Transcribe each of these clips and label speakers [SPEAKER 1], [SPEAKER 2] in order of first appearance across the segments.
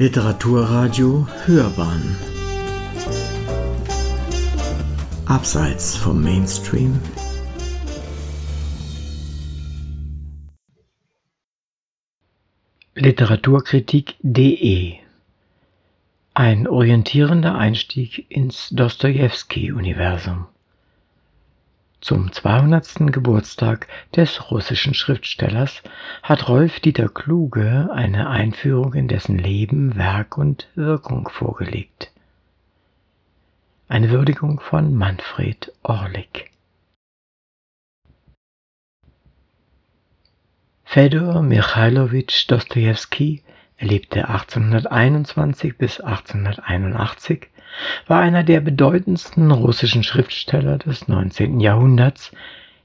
[SPEAKER 1] Literaturradio Hörbahn. Abseits vom Mainstream. Literaturkritik.de Ein orientierender Einstieg ins Dostojewski-Universum zum 200. Geburtstag des russischen Schriftstellers hat Rolf Dieter Kluge eine Einführung in dessen Leben, Werk und Wirkung vorgelegt. Eine Würdigung von Manfred Orlik. Fedor Michailowitsch Dostojewski er lebte 1821 bis 1881, war einer der bedeutendsten russischen Schriftsteller des 19. Jahrhunderts,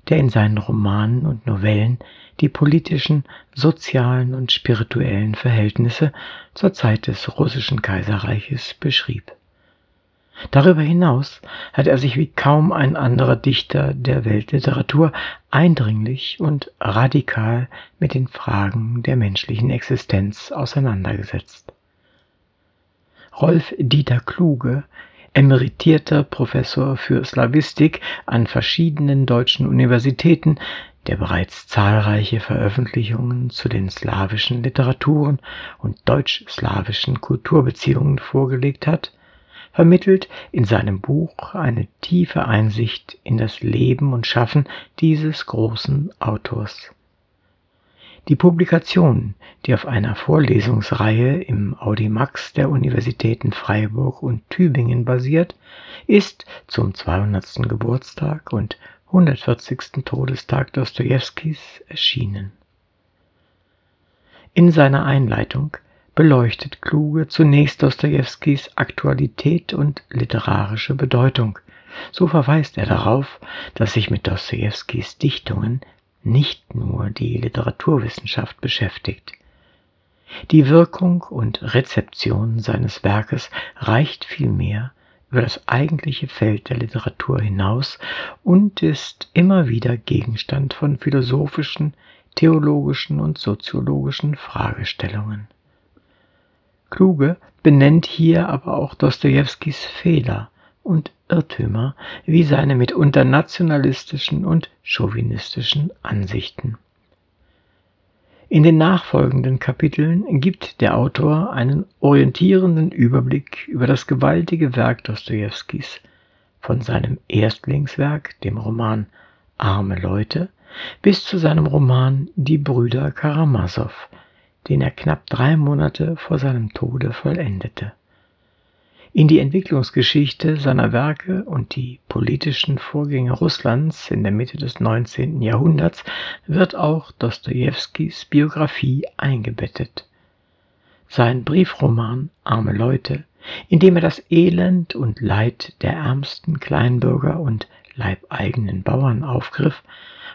[SPEAKER 1] der in seinen Romanen und Novellen die politischen, sozialen und spirituellen Verhältnisse zur Zeit des russischen Kaiserreiches beschrieb Darüber hinaus hat er sich wie kaum ein anderer Dichter der Weltliteratur eindringlich und radikal mit den Fragen der menschlichen Existenz auseinandergesetzt. Rolf Dieter Kluge, emeritierter Professor für Slawistik an verschiedenen deutschen Universitäten, der bereits zahlreiche Veröffentlichungen zu den slawischen Literaturen und deutsch-slawischen Kulturbeziehungen vorgelegt hat, vermittelt in seinem Buch eine tiefe Einsicht in das Leben und Schaffen dieses großen Autors. Die Publikation, die auf einer Vorlesungsreihe im Audimax der Universitäten Freiburg und Tübingen basiert, ist zum 200. Geburtstag und 140. Todestag Dostojewskis erschienen. In seiner Einleitung beleuchtet Kluge zunächst Dostojewskis Aktualität und literarische Bedeutung. So verweist er darauf, dass sich mit Dostojewskis Dichtungen nicht nur die Literaturwissenschaft beschäftigt. Die Wirkung und Rezeption seines Werkes reicht vielmehr über das eigentliche Feld der Literatur hinaus und ist immer wieder Gegenstand von philosophischen, theologischen und soziologischen Fragestellungen. Kluge benennt hier aber auch Dostojewskis Fehler und Irrtümer wie seine mitunter nationalistischen und chauvinistischen Ansichten. In den nachfolgenden Kapiteln gibt der Autor einen orientierenden Überblick über das gewaltige Werk Dostojewskis, von seinem Erstlingswerk, dem Roman Arme Leute, bis zu seinem Roman Die Brüder Karamasow, den er knapp drei Monate vor seinem Tode vollendete. In die Entwicklungsgeschichte seiner Werke und die politischen Vorgänge Russlands in der Mitte des 19. Jahrhunderts wird auch Dostojewskis Biografie eingebettet. Sein Briefroman Arme Leute, in dem er das Elend und Leid der ärmsten Kleinbürger und leibeigenen Bauern aufgriff,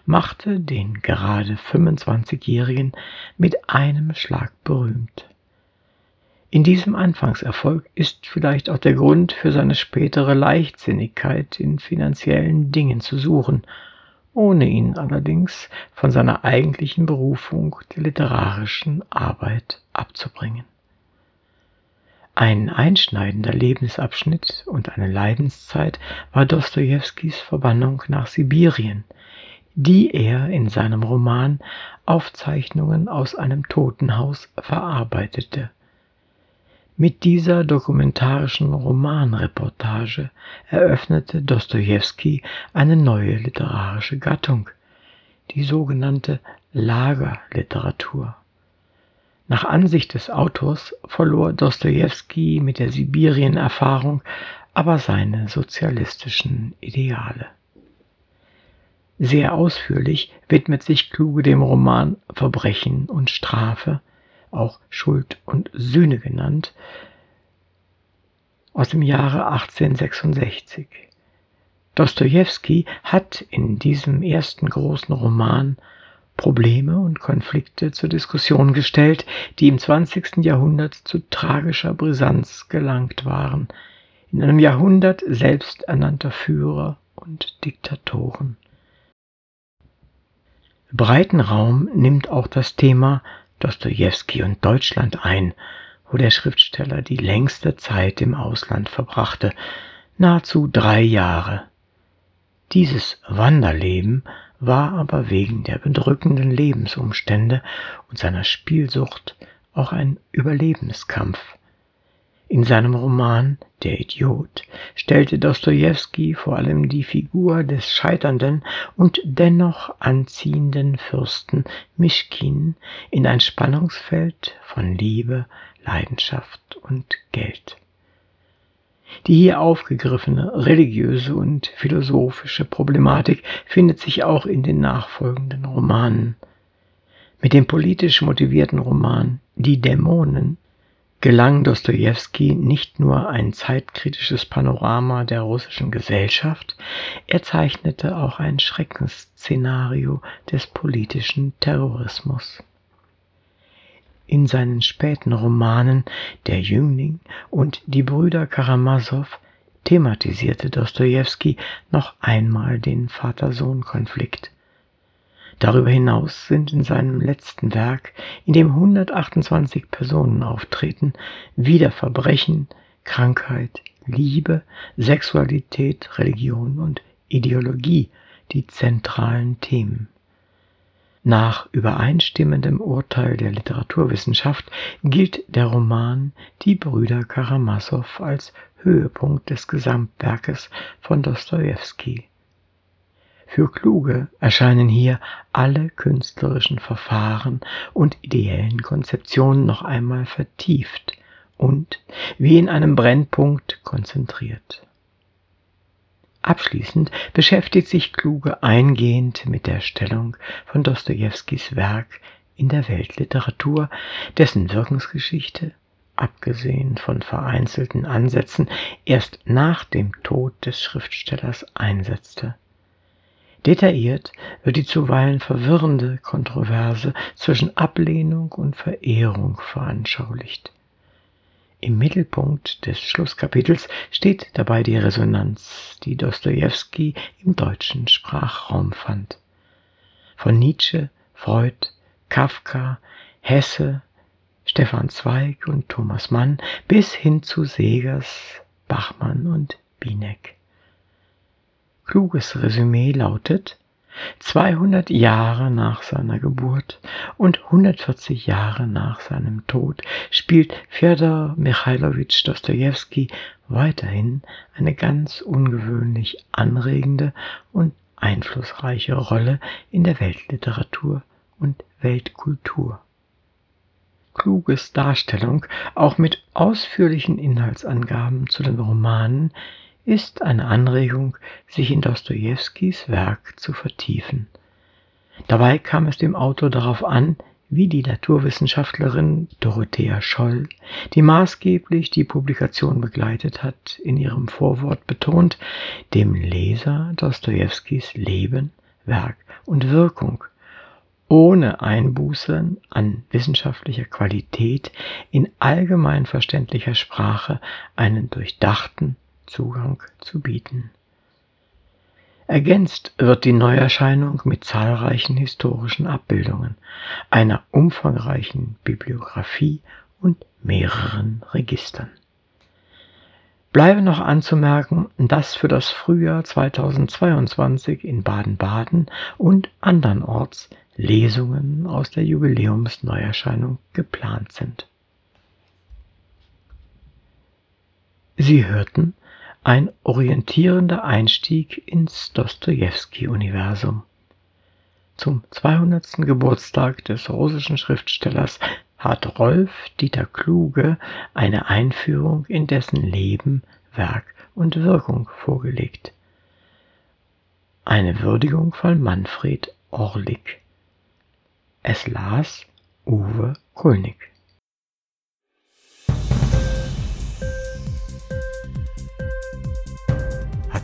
[SPEAKER 1] machte den gerade 25-Jährigen mit einem Schlag berühmt. In diesem Anfangserfolg ist vielleicht auch der Grund für seine spätere Leichtsinnigkeit in finanziellen Dingen zu suchen, ohne ihn allerdings von seiner eigentlichen Berufung der literarischen Arbeit abzubringen. Ein einschneidender Lebensabschnitt und eine Leidenszeit war Dostojewskis Verbannung nach Sibirien, die er in seinem Roman Aufzeichnungen aus einem Totenhaus verarbeitete. Mit dieser dokumentarischen Romanreportage eröffnete Dostojewski eine neue literarische Gattung, die sogenannte Lagerliteratur. Nach Ansicht des Autors verlor Dostojewski mit der Sibirien-Erfahrung aber seine sozialistischen Ideale. Sehr ausführlich widmet sich Kluge dem Roman Verbrechen und Strafe, auch Schuld und Sühne genannt, aus dem Jahre 1866. Dostojewski hat in diesem ersten großen Roman Probleme und Konflikte zur Diskussion gestellt, die im 20. Jahrhundert zu tragischer Brisanz gelangt waren, in einem Jahrhundert selbsternannter Führer und Diktatoren. Breiten Raum nimmt auch das Thema Dostojewski und Deutschland ein, wo der Schriftsteller die längste Zeit im Ausland verbrachte, nahezu drei Jahre. Dieses Wanderleben war aber wegen der bedrückenden Lebensumstände und seiner Spielsucht auch ein Überlebenskampf. In seinem Roman Der Idiot stellte Dostojewski vor allem die Figur des scheiternden und dennoch anziehenden Fürsten Mischkin in ein Spannungsfeld von Liebe, Leidenschaft und Geld. Die hier aufgegriffene religiöse und philosophische Problematik findet sich auch in den nachfolgenden Romanen. Mit dem politisch motivierten Roman Die Dämonen gelang Dostojewski nicht nur ein zeitkritisches Panorama der russischen Gesellschaft, er zeichnete auch ein Schreckensszenario des politischen Terrorismus. In seinen späten Romanen Der Jüngling und Die Brüder Karamasow thematisierte Dostojewski noch einmal den Vater-Sohn-Konflikt. Darüber hinaus sind in seinem letzten Werk, in dem 128 Personen auftreten, wieder Verbrechen, Krankheit, Liebe, Sexualität, Religion und Ideologie die zentralen Themen. Nach übereinstimmendem Urteil der Literaturwissenschaft gilt der Roman Die Brüder Karamasow als Höhepunkt des Gesamtwerkes von Dostojewski. Für Kluge erscheinen hier alle künstlerischen Verfahren und ideellen Konzeptionen noch einmal vertieft und wie in einem Brennpunkt konzentriert. Abschließend beschäftigt sich Kluge eingehend mit der Stellung von Dostojewskis Werk in der Weltliteratur, dessen Wirkungsgeschichte, abgesehen von vereinzelten Ansätzen, erst nach dem Tod des Schriftstellers einsetzte. Detailliert wird die zuweilen verwirrende Kontroverse zwischen Ablehnung und Verehrung veranschaulicht. Im Mittelpunkt des Schlusskapitels steht dabei die Resonanz, die Dostojewski im deutschen Sprachraum fand. Von Nietzsche, Freud, Kafka, Hesse, Stefan Zweig und Thomas Mann bis hin zu Segers, Bachmann und Binek. Kluges Resümee lautet, 200 Jahre nach seiner Geburt und 140 Jahre nach seinem Tod spielt Fjodor Michailowitsch Dostojewski weiterhin eine ganz ungewöhnlich anregende und einflussreiche Rolle in der Weltliteratur und Weltkultur. Kluges Darstellung, auch mit ausführlichen Inhaltsangaben zu den Romanen, ist eine Anregung, sich in Dostojewskis Werk zu vertiefen. Dabei kam es dem Autor darauf an, wie die Naturwissenschaftlerin Dorothea Scholl, die maßgeblich die Publikation begleitet hat, in ihrem Vorwort betont, dem Leser Dostojewskis Leben, Werk und Wirkung ohne Einbußen an wissenschaftlicher Qualität in allgemein verständlicher Sprache einen durchdachten Zugang zu bieten. Ergänzt wird die Neuerscheinung mit zahlreichen historischen Abbildungen, einer umfangreichen Bibliografie und mehreren Registern. Bleibe noch anzumerken, dass für das Frühjahr 2022 in Baden-Baden und andernorts Lesungen aus der Jubiläumsneuerscheinung geplant sind. Sie hörten ein orientierender Einstieg ins Dostojewski-Universum. Zum 200. Geburtstag des russischen Schriftstellers hat Rolf Dieter Kluge eine Einführung in dessen Leben, Werk und Wirkung vorgelegt. Eine Würdigung von Manfred Orlik. Es las Uwe Kulnig.